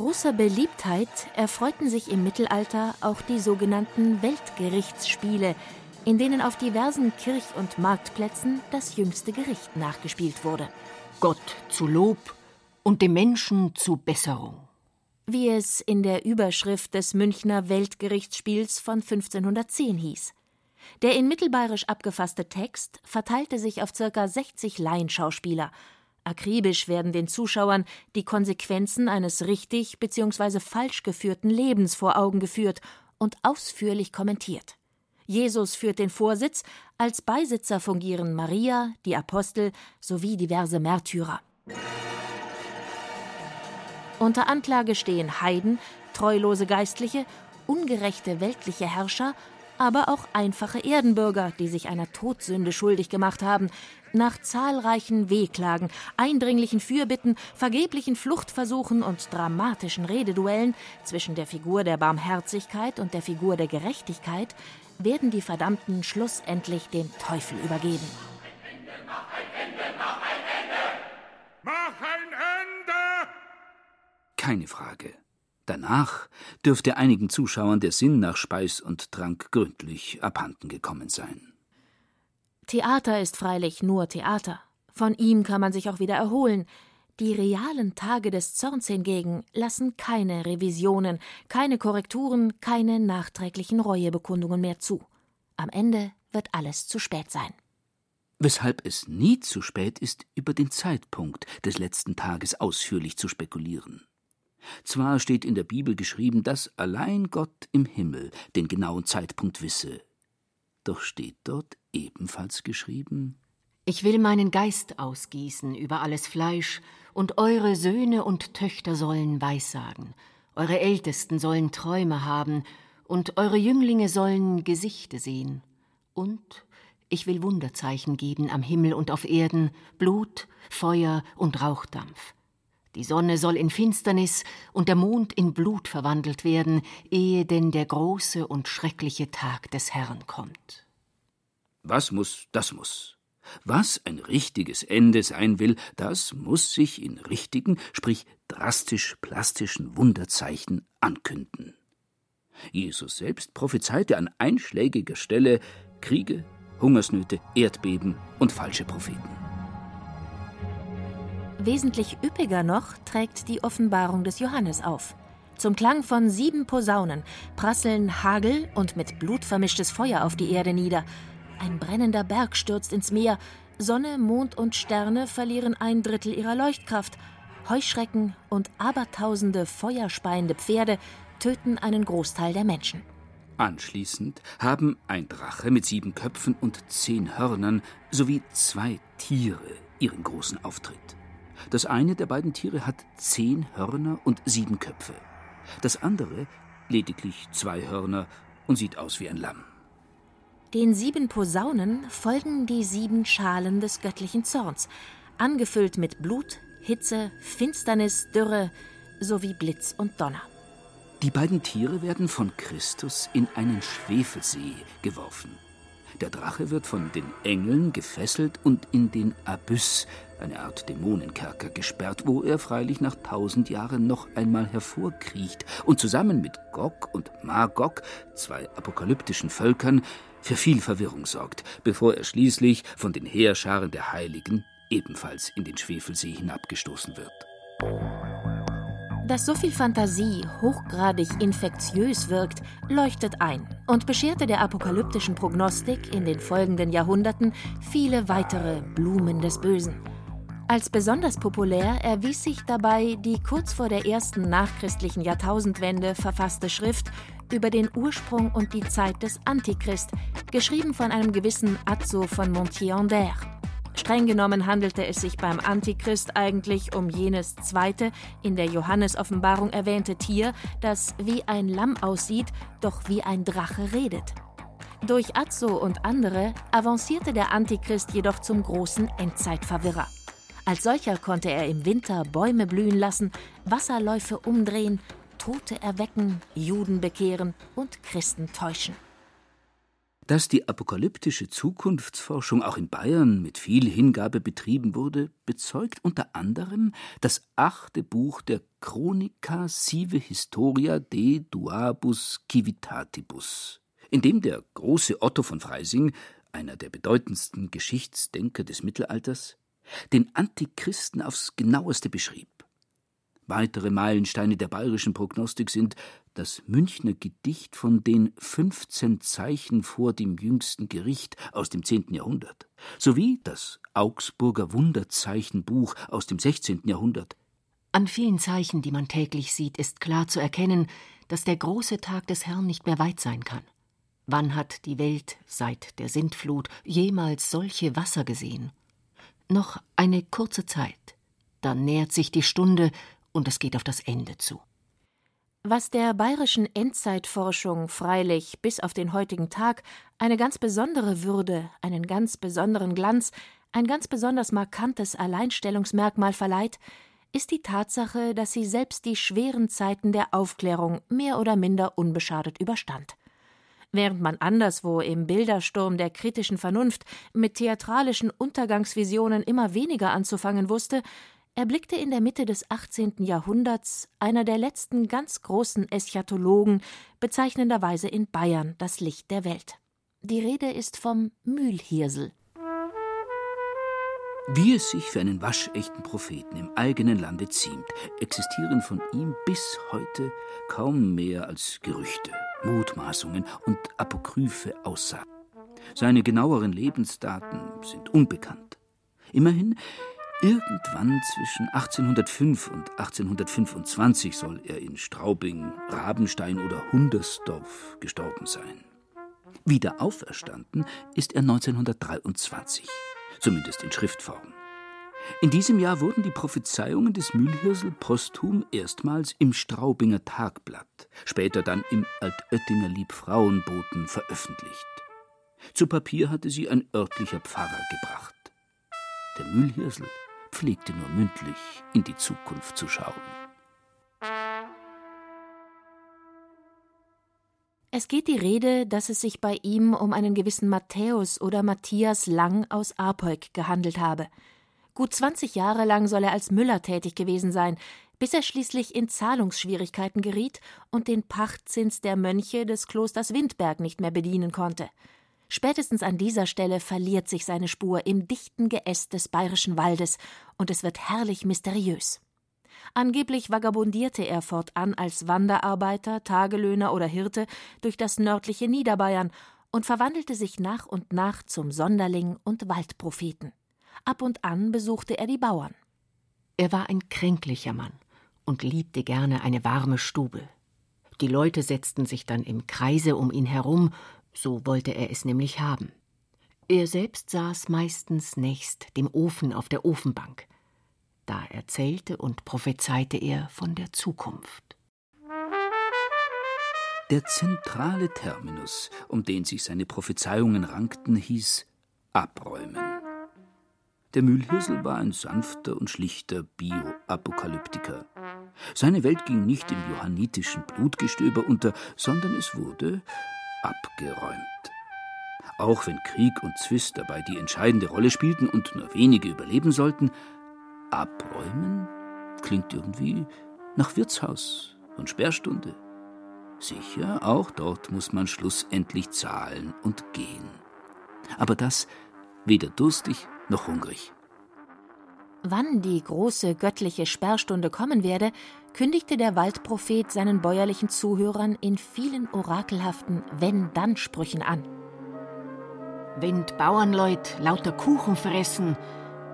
Großer Beliebtheit erfreuten sich im Mittelalter auch die sogenannten Weltgerichtsspiele, in denen auf diversen Kirch- und Marktplätzen das jüngste Gericht nachgespielt wurde. Gott zu Lob und dem Menschen zu Besserung. Wie es in der Überschrift des Münchner Weltgerichtsspiels von 1510 hieß. Der in mittelbayerisch abgefasste Text verteilte sich auf ca. 60 Laienschauspieler. Akribisch werden den Zuschauern die Konsequenzen eines richtig bzw. falsch geführten Lebens vor Augen geführt und ausführlich kommentiert. Jesus führt den Vorsitz, als Beisitzer fungieren Maria, die Apostel sowie diverse Märtyrer. Unter Anklage stehen Heiden, treulose Geistliche, ungerechte weltliche Herrscher, aber auch einfache Erdenbürger, die sich einer Todsünde schuldig gemacht haben, nach zahlreichen Wehklagen, eindringlichen Fürbitten, vergeblichen Fluchtversuchen und dramatischen Rededuellen zwischen der Figur der Barmherzigkeit und der Figur der Gerechtigkeit werden die Verdammten schlussendlich dem Teufel übergeben. Mach ein Ende, mach ein Ende! Mach ein Ende! Keine Frage. Danach dürfte einigen Zuschauern der Sinn nach Speis und Trank gründlich abhanden gekommen sein. Theater ist freilich nur Theater. Von ihm kann man sich auch wieder erholen. Die realen Tage des Zorns hingegen lassen keine Revisionen, keine Korrekturen, keine nachträglichen Reuebekundungen mehr zu. Am Ende wird alles zu spät sein. Weshalb es nie zu spät ist, über den Zeitpunkt des letzten Tages ausführlich zu spekulieren. Zwar steht in der Bibel geschrieben, dass allein Gott im Himmel den genauen Zeitpunkt wisse, doch steht dort ebenfalls geschrieben Ich will meinen Geist ausgießen über alles Fleisch, und eure Söhne und Töchter sollen Weissagen, eure Ältesten sollen Träume haben, und eure Jünglinge sollen Gesichte sehen. Und ich will Wunderzeichen geben am Himmel und auf Erden, Blut, Feuer und Rauchdampf. Die Sonne soll in Finsternis und der Mond in Blut verwandelt werden, ehe denn der große und schreckliche Tag des Herrn kommt. Was muss, das muss. Was ein richtiges Ende sein will, das muss sich in richtigen, sprich drastisch-plastischen Wunderzeichen ankünden. Jesus selbst prophezeite an einschlägiger Stelle Kriege, Hungersnöte, Erdbeben und falsche Propheten. Wesentlich üppiger noch trägt die Offenbarung des Johannes auf. Zum Klang von sieben Posaunen prasseln Hagel und mit Blut vermischtes Feuer auf die Erde nieder. Ein brennender Berg stürzt ins Meer. Sonne, Mond und Sterne verlieren ein Drittel ihrer Leuchtkraft. Heuschrecken und abertausende feuerspeiende Pferde töten einen Großteil der Menschen. Anschließend haben ein Drache mit sieben Köpfen und zehn Hörnern sowie zwei Tiere ihren großen Auftritt. Das eine der beiden Tiere hat zehn Hörner und sieben Köpfe. Das andere lediglich zwei Hörner und sieht aus wie ein Lamm. Den sieben Posaunen folgen die sieben Schalen des göttlichen Zorns, angefüllt mit Blut, Hitze, Finsternis, Dürre sowie Blitz und Donner. Die beiden Tiere werden von Christus in einen Schwefelsee geworfen. Der Drache wird von den Engeln gefesselt und in den Abyss, eine Art Dämonenkerker, gesperrt, wo er freilich nach tausend Jahren noch einmal hervorkriecht und zusammen mit Gog und Magog, zwei apokalyptischen Völkern, für viel Verwirrung sorgt, bevor er schließlich von den Heerscharen der Heiligen ebenfalls in den Schwefelsee hinabgestoßen wird. Dass so viel Fantasie hochgradig infektiös wirkt, leuchtet ein und bescherte der apokalyptischen Prognostik in den folgenden Jahrhunderten viele weitere Blumen des Bösen. Als besonders populär erwies sich dabei die kurz vor der ersten nachchristlichen Jahrtausendwende verfasste Schrift über den Ursprung und die Zeit des Antichrist, geschrieben von einem gewissen Azzo von Montier-en-Der. Streng genommen handelte es sich beim Antichrist eigentlich um jenes zweite, in der Johannesoffenbarung erwähnte Tier, das wie ein Lamm aussieht, doch wie ein Drache redet. Durch Azzo und andere avancierte der Antichrist jedoch zum großen Endzeitverwirrer. Als solcher konnte er im Winter Bäume blühen lassen, Wasserläufe umdrehen, Tote erwecken, Juden bekehren und Christen täuschen. Dass die apokalyptische Zukunftsforschung auch in Bayern mit viel Hingabe betrieben wurde, bezeugt unter anderem das achte Buch der Chronica sive Historia de Duabus Civitatibus, in dem der große Otto von Freising, einer der bedeutendsten Geschichtsdenker des Mittelalters, den Antichristen aufs genaueste beschrieb. Weitere Meilensteine der bayerischen Prognostik sind das Münchner Gedicht von den 15 Zeichen vor dem jüngsten Gericht aus dem 10. Jahrhundert sowie das Augsburger Wunderzeichenbuch aus dem 16. Jahrhundert. An vielen Zeichen, die man täglich sieht, ist klar zu erkennen, dass der große Tag des Herrn nicht mehr weit sein kann. Wann hat die Welt seit der Sintflut jemals solche Wasser gesehen? Noch eine kurze Zeit, dann nähert sich die Stunde und es geht auf das Ende zu. Was der bayerischen Endzeitforschung freilich bis auf den heutigen Tag eine ganz besondere Würde, einen ganz besonderen Glanz, ein ganz besonders markantes Alleinstellungsmerkmal verleiht, ist die Tatsache, dass sie selbst die schweren Zeiten der Aufklärung mehr oder minder unbeschadet überstand. Während man anderswo im Bildersturm der kritischen Vernunft mit theatralischen Untergangsvisionen immer weniger anzufangen wusste, erblickte in der Mitte des 18. Jahrhunderts einer der letzten ganz großen Eschatologen bezeichnenderweise in Bayern das Licht der Welt. Die Rede ist vom Mühlhirsel. Wie es sich für einen waschechten Propheten im eigenen Lande ziemt, existieren von ihm bis heute kaum mehr als Gerüchte. Mutmaßungen und apokryphe Aussagen. Seine genaueren Lebensdaten sind unbekannt. Immerhin, irgendwann zwischen 1805 und 1825 soll er in Straubing, Rabenstein oder Hundersdorf gestorben sein. Wieder auferstanden ist er 1923, zumindest in Schriftform. In diesem Jahr wurden die Prophezeiungen des Mühlhirsel posthum erstmals im Straubinger Tagblatt, später dann im Altöttinger Liebfrauenboten veröffentlicht. Zu Papier hatte sie ein örtlicher Pfarrer gebracht. Der Mühlhirsel pflegte nur mündlich in die Zukunft zu schauen. Es geht die Rede, dass es sich bei ihm um einen gewissen Matthäus oder Matthias Lang aus Apoik gehandelt habe – Gut 20 Jahre lang soll er als Müller tätig gewesen sein, bis er schließlich in Zahlungsschwierigkeiten geriet und den Pachtzins der Mönche des Klosters Windberg nicht mehr bedienen konnte. Spätestens an dieser Stelle verliert sich seine Spur im dichten Geäst des bayerischen Waldes und es wird herrlich mysteriös. Angeblich vagabundierte er fortan als Wanderarbeiter, Tagelöhner oder Hirte durch das nördliche Niederbayern und verwandelte sich nach und nach zum Sonderling und Waldpropheten. Ab und an besuchte er die Bauern. Er war ein kränklicher Mann und liebte gerne eine warme Stube. Die Leute setzten sich dann im Kreise um ihn herum, so wollte er es nämlich haben. Er selbst saß meistens nächst dem Ofen auf der Ofenbank. Da erzählte und prophezeite er von der Zukunft. Der zentrale Terminus, um den sich seine Prophezeiungen rankten, hieß Abräumen. Der Mühlhirsel war ein sanfter und schlichter Bio-Apokalyptiker. Seine Welt ging nicht im johannitischen Blutgestöber unter, sondern es wurde abgeräumt. Auch wenn Krieg und Zwist dabei die entscheidende Rolle spielten und nur wenige überleben sollten, abräumen klingt irgendwie nach Wirtshaus und Sperrstunde. Sicher, auch dort muss man schlussendlich zahlen und gehen. Aber das weder durstig noch hungrig. Wann die große göttliche Sperrstunde kommen werde, kündigte der Waldprophet seinen bäuerlichen Zuhörern in vielen orakelhaften Wenn-Dann-Sprüchen an. Wenn Bauernleut lauter Kuchen fressen,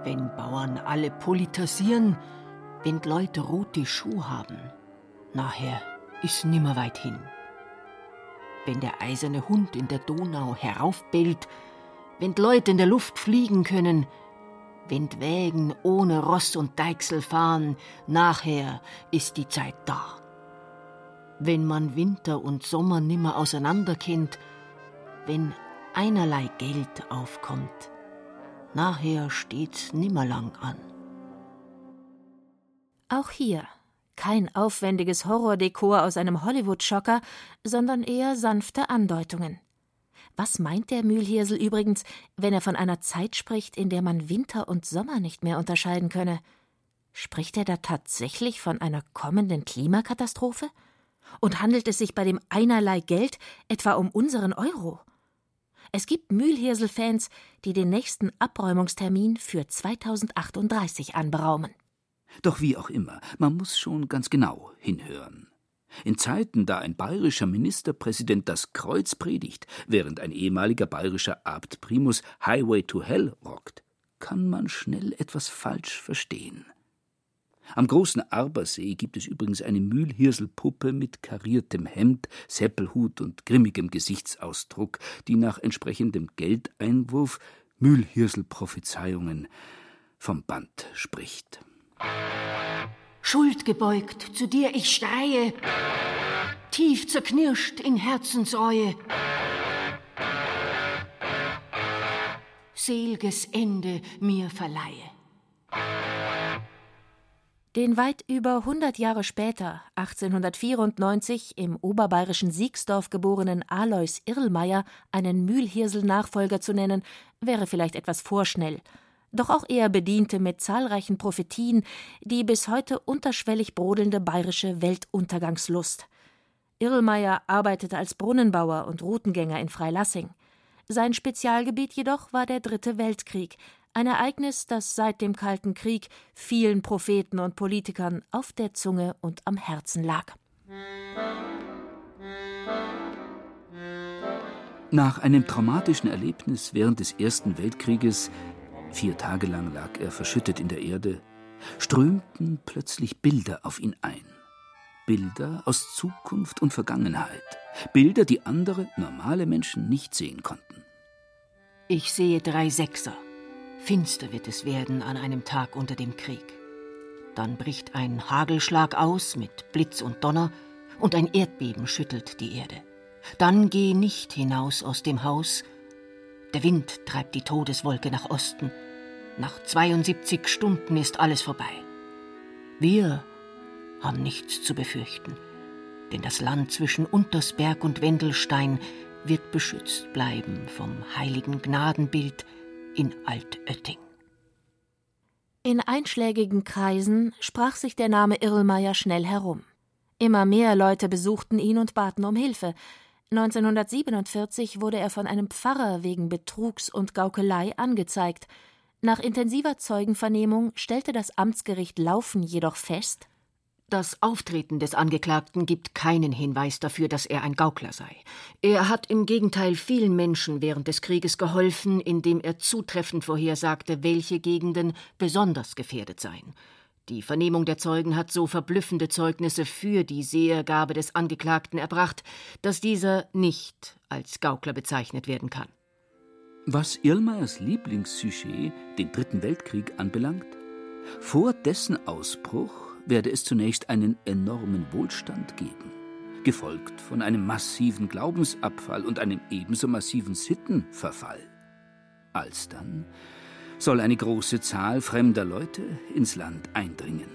wenn Bauern alle politisieren, wenn Leute rote Schuhe haben, nachher ist nimmer weit hin. Wenn der eiserne Hund in der Donau heraufbellt, wenn Leute in der Luft fliegen können, wenn Wägen ohne Ross und Deichsel fahren, nachher ist die Zeit da. Wenn man Winter und Sommer nimmer auseinander kennt, wenn einerlei Geld aufkommt, nachher steht's nimmer lang an. Auch hier kein aufwendiges Horrordekor aus einem Hollywood-Schocker, sondern eher sanfte Andeutungen. Was meint der Mühlhirsel übrigens, wenn er von einer Zeit spricht, in der man Winter und Sommer nicht mehr unterscheiden könne? Spricht er da tatsächlich von einer kommenden Klimakatastrophe? Und handelt es sich bei dem einerlei Geld etwa um unseren Euro? Es gibt Mühlhirsel-Fans, die den nächsten Abräumungstermin für 2038 anberaumen. Doch wie auch immer, man muss schon ganz genau hinhören. In Zeiten, da ein bayerischer Ministerpräsident das Kreuz predigt, während ein ehemaliger bayerischer Abt Primus Highway to Hell rockt, kann man schnell etwas falsch verstehen. Am großen Arbersee gibt es übrigens eine Mühlhirselpuppe mit kariertem Hemd, Seppelhut und grimmigem Gesichtsausdruck, die nach entsprechendem Geldeinwurf Mühlhirselprophezeiungen vom Band spricht. Schuldgebeugt zu dir ich schreie, tief zerknirscht in Herzensreue. Selges Ende mir verleihe. Den weit über 100 Jahre später, 1894, im oberbayerischen Siegsdorf geborenen Alois Irlmeier einen Mühlhirsel-Nachfolger zu nennen, wäre vielleicht etwas vorschnell – doch auch er bediente mit zahlreichen Prophetien die bis heute unterschwellig brodelnde bayerische Weltuntergangslust. Irlmeier arbeitete als Brunnenbauer und Routengänger in Freilassing. Sein Spezialgebiet jedoch war der Dritte Weltkrieg, ein Ereignis, das seit dem Kalten Krieg vielen Propheten und Politikern auf der Zunge und am Herzen lag. Nach einem traumatischen Erlebnis während des Ersten Weltkrieges vier Tage lang lag er verschüttet in der Erde, strömten plötzlich Bilder auf ihn ein. Bilder aus Zukunft und Vergangenheit. Bilder, die andere, normale Menschen nicht sehen konnten. Ich sehe drei Sechser. Finster wird es werden an einem Tag unter dem Krieg. Dann bricht ein Hagelschlag aus mit Blitz und Donner, und ein Erdbeben schüttelt die Erde. Dann geh nicht hinaus aus dem Haus, der Wind treibt die Todeswolke nach Osten. Nach 72 Stunden ist alles vorbei. Wir haben nichts zu befürchten, denn das Land zwischen Untersberg und Wendelstein wird beschützt bleiben vom heiligen Gnadenbild in Altötting. In einschlägigen Kreisen sprach sich der Name Irlmeier schnell herum. Immer mehr Leute besuchten ihn und baten um Hilfe. 1947 wurde er von einem Pfarrer wegen Betrugs und Gaukelei angezeigt. Nach intensiver Zeugenvernehmung stellte das Amtsgericht Laufen jedoch fest, das Auftreten des Angeklagten gibt keinen Hinweis dafür, dass er ein Gaukler sei. Er hat im Gegenteil vielen Menschen während des Krieges geholfen, indem er zutreffend vorhersagte, welche Gegenden besonders gefährdet seien. Die Vernehmung der Zeugen hat so verblüffende Zeugnisse für die Sehergabe des Angeklagten erbracht, dass dieser nicht als Gaukler bezeichnet werden kann. Was Irlmeyers Lieblingssujet, den Dritten Weltkrieg, anbelangt, vor dessen Ausbruch werde es zunächst einen enormen Wohlstand geben, gefolgt von einem massiven Glaubensabfall und einem ebenso massiven Sittenverfall. Alsdann soll eine große Zahl fremder Leute ins Land eindringen.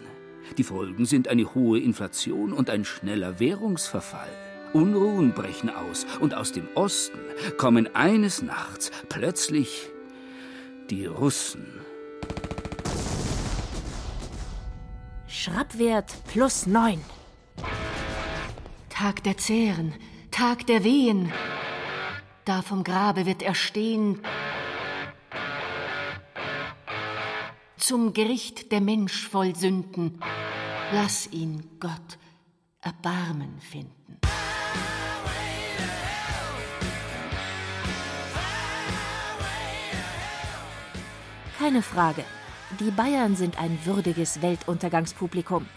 Die Folgen sind eine hohe Inflation und ein schneller Währungsverfall. Unruhen brechen aus und aus dem Osten kommen eines Nachts plötzlich die Russen. Schrappwert plus neun. Tag der Zähren, Tag der Wehen. Da vom Grabe wird er stehen, zum Gericht der Mensch voll Sünden. Lass ihn, Gott, Erbarmen finden. Keine Frage. Die Bayern sind ein würdiges Weltuntergangspublikum.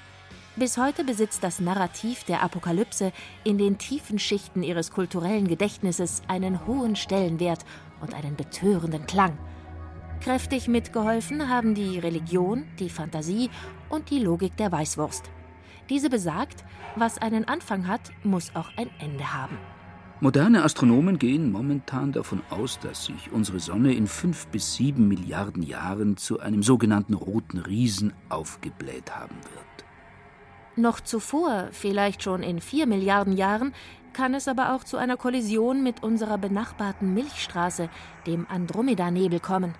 Bis heute besitzt das Narrativ der Apokalypse in den tiefen Schichten ihres kulturellen Gedächtnisses einen hohen Stellenwert und einen betörenden Klang. Kräftig mitgeholfen haben die Religion, die Fantasie und die Logik der Weißwurst. Diese besagt, was einen Anfang hat, muss auch ein Ende haben. Moderne Astronomen gehen momentan davon aus, dass sich unsere Sonne in fünf bis sieben Milliarden Jahren zu einem sogenannten roten Riesen aufgebläht haben wird. Noch zuvor, vielleicht schon in vier Milliarden Jahren, kann es aber auch zu einer Kollision mit unserer benachbarten Milchstraße, dem Andromeda-Nebel, kommen.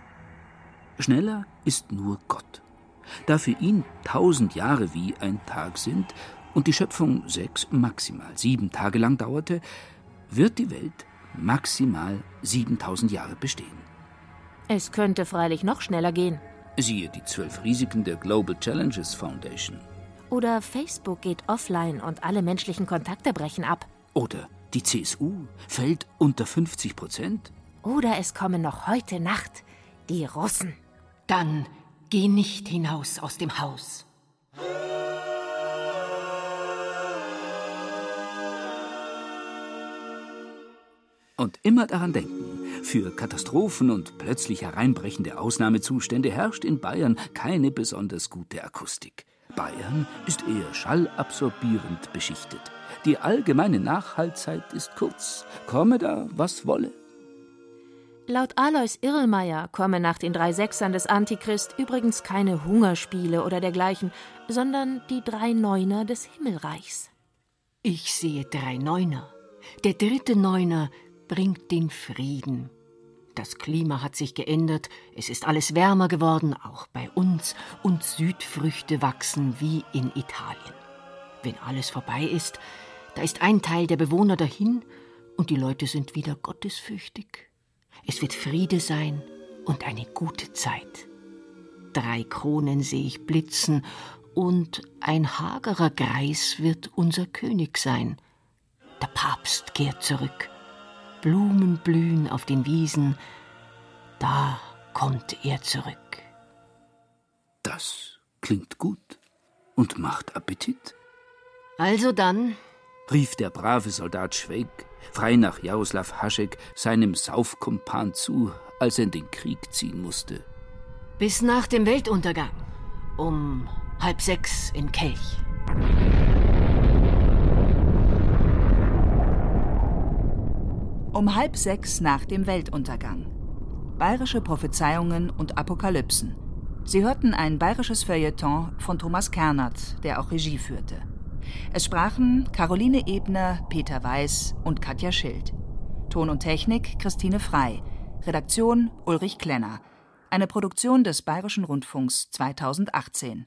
Schneller ist nur Gott. Da für ihn tausend Jahre wie ein Tag sind und die Schöpfung sechs, maximal sieben Tage lang dauerte, wird die Welt maximal 7000 Jahre bestehen. Es könnte freilich noch schneller gehen. Siehe die zwölf Risiken der Global Challenges Foundation. Oder Facebook geht offline und alle menschlichen Kontakte brechen ab. Oder die CSU fällt unter 50 Prozent. Oder es kommen noch heute Nacht die Russen. Dann geh nicht hinaus aus dem Haus. Und immer daran denken, für Katastrophen und plötzlich hereinbrechende Ausnahmezustände herrscht in Bayern keine besonders gute Akustik. Bayern ist eher schallabsorbierend beschichtet. Die allgemeine Nachhaltzeit ist kurz, komme da, was wolle. Laut Alois Irlmeier komme nach den drei Sechsern des Antichrist übrigens keine Hungerspiele oder dergleichen, sondern die drei Neuner des Himmelreichs. Ich sehe drei Neuner. Der dritte Neuner bringt den Frieden. Das Klima hat sich geändert, es ist alles wärmer geworden, auch bei uns, und Südfrüchte wachsen wie in Italien. Wenn alles vorbei ist, da ist ein Teil der Bewohner dahin und die Leute sind wieder gottesfürchtig. Es wird Friede sein und eine gute Zeit. Drei Kronen sehe ich blitzen und ein hagerer Greis wird unser König sein. Der Papst kehrt zurück. Blumen blühen auf den Wiesen, da kommt er zurück. Das klingt gut und macht Appetit. Also dann, rief der brave Soldat Schweig frei nach Jaroslav Haschek seinem Saufkumpan zu, als er in den Krieg ziehen musste. Bis nach dem Weltuntergang, um halb sechs in Kelch. Um halb sechs nach dem Weltuntergang. Bayerische Prophezeiungen und Apokalypsen. Sie hörten ein bayerisches Feuilleton von Thomas Kernert, der auch Regie führte. Es sprachen Caroline Ebner, Peter Weiß und Katja Schild. Ton und Technik Christine Frei. Redaktion Ulrich Klenner. Eine Produktion des Bayerischen Rundfunks 2018.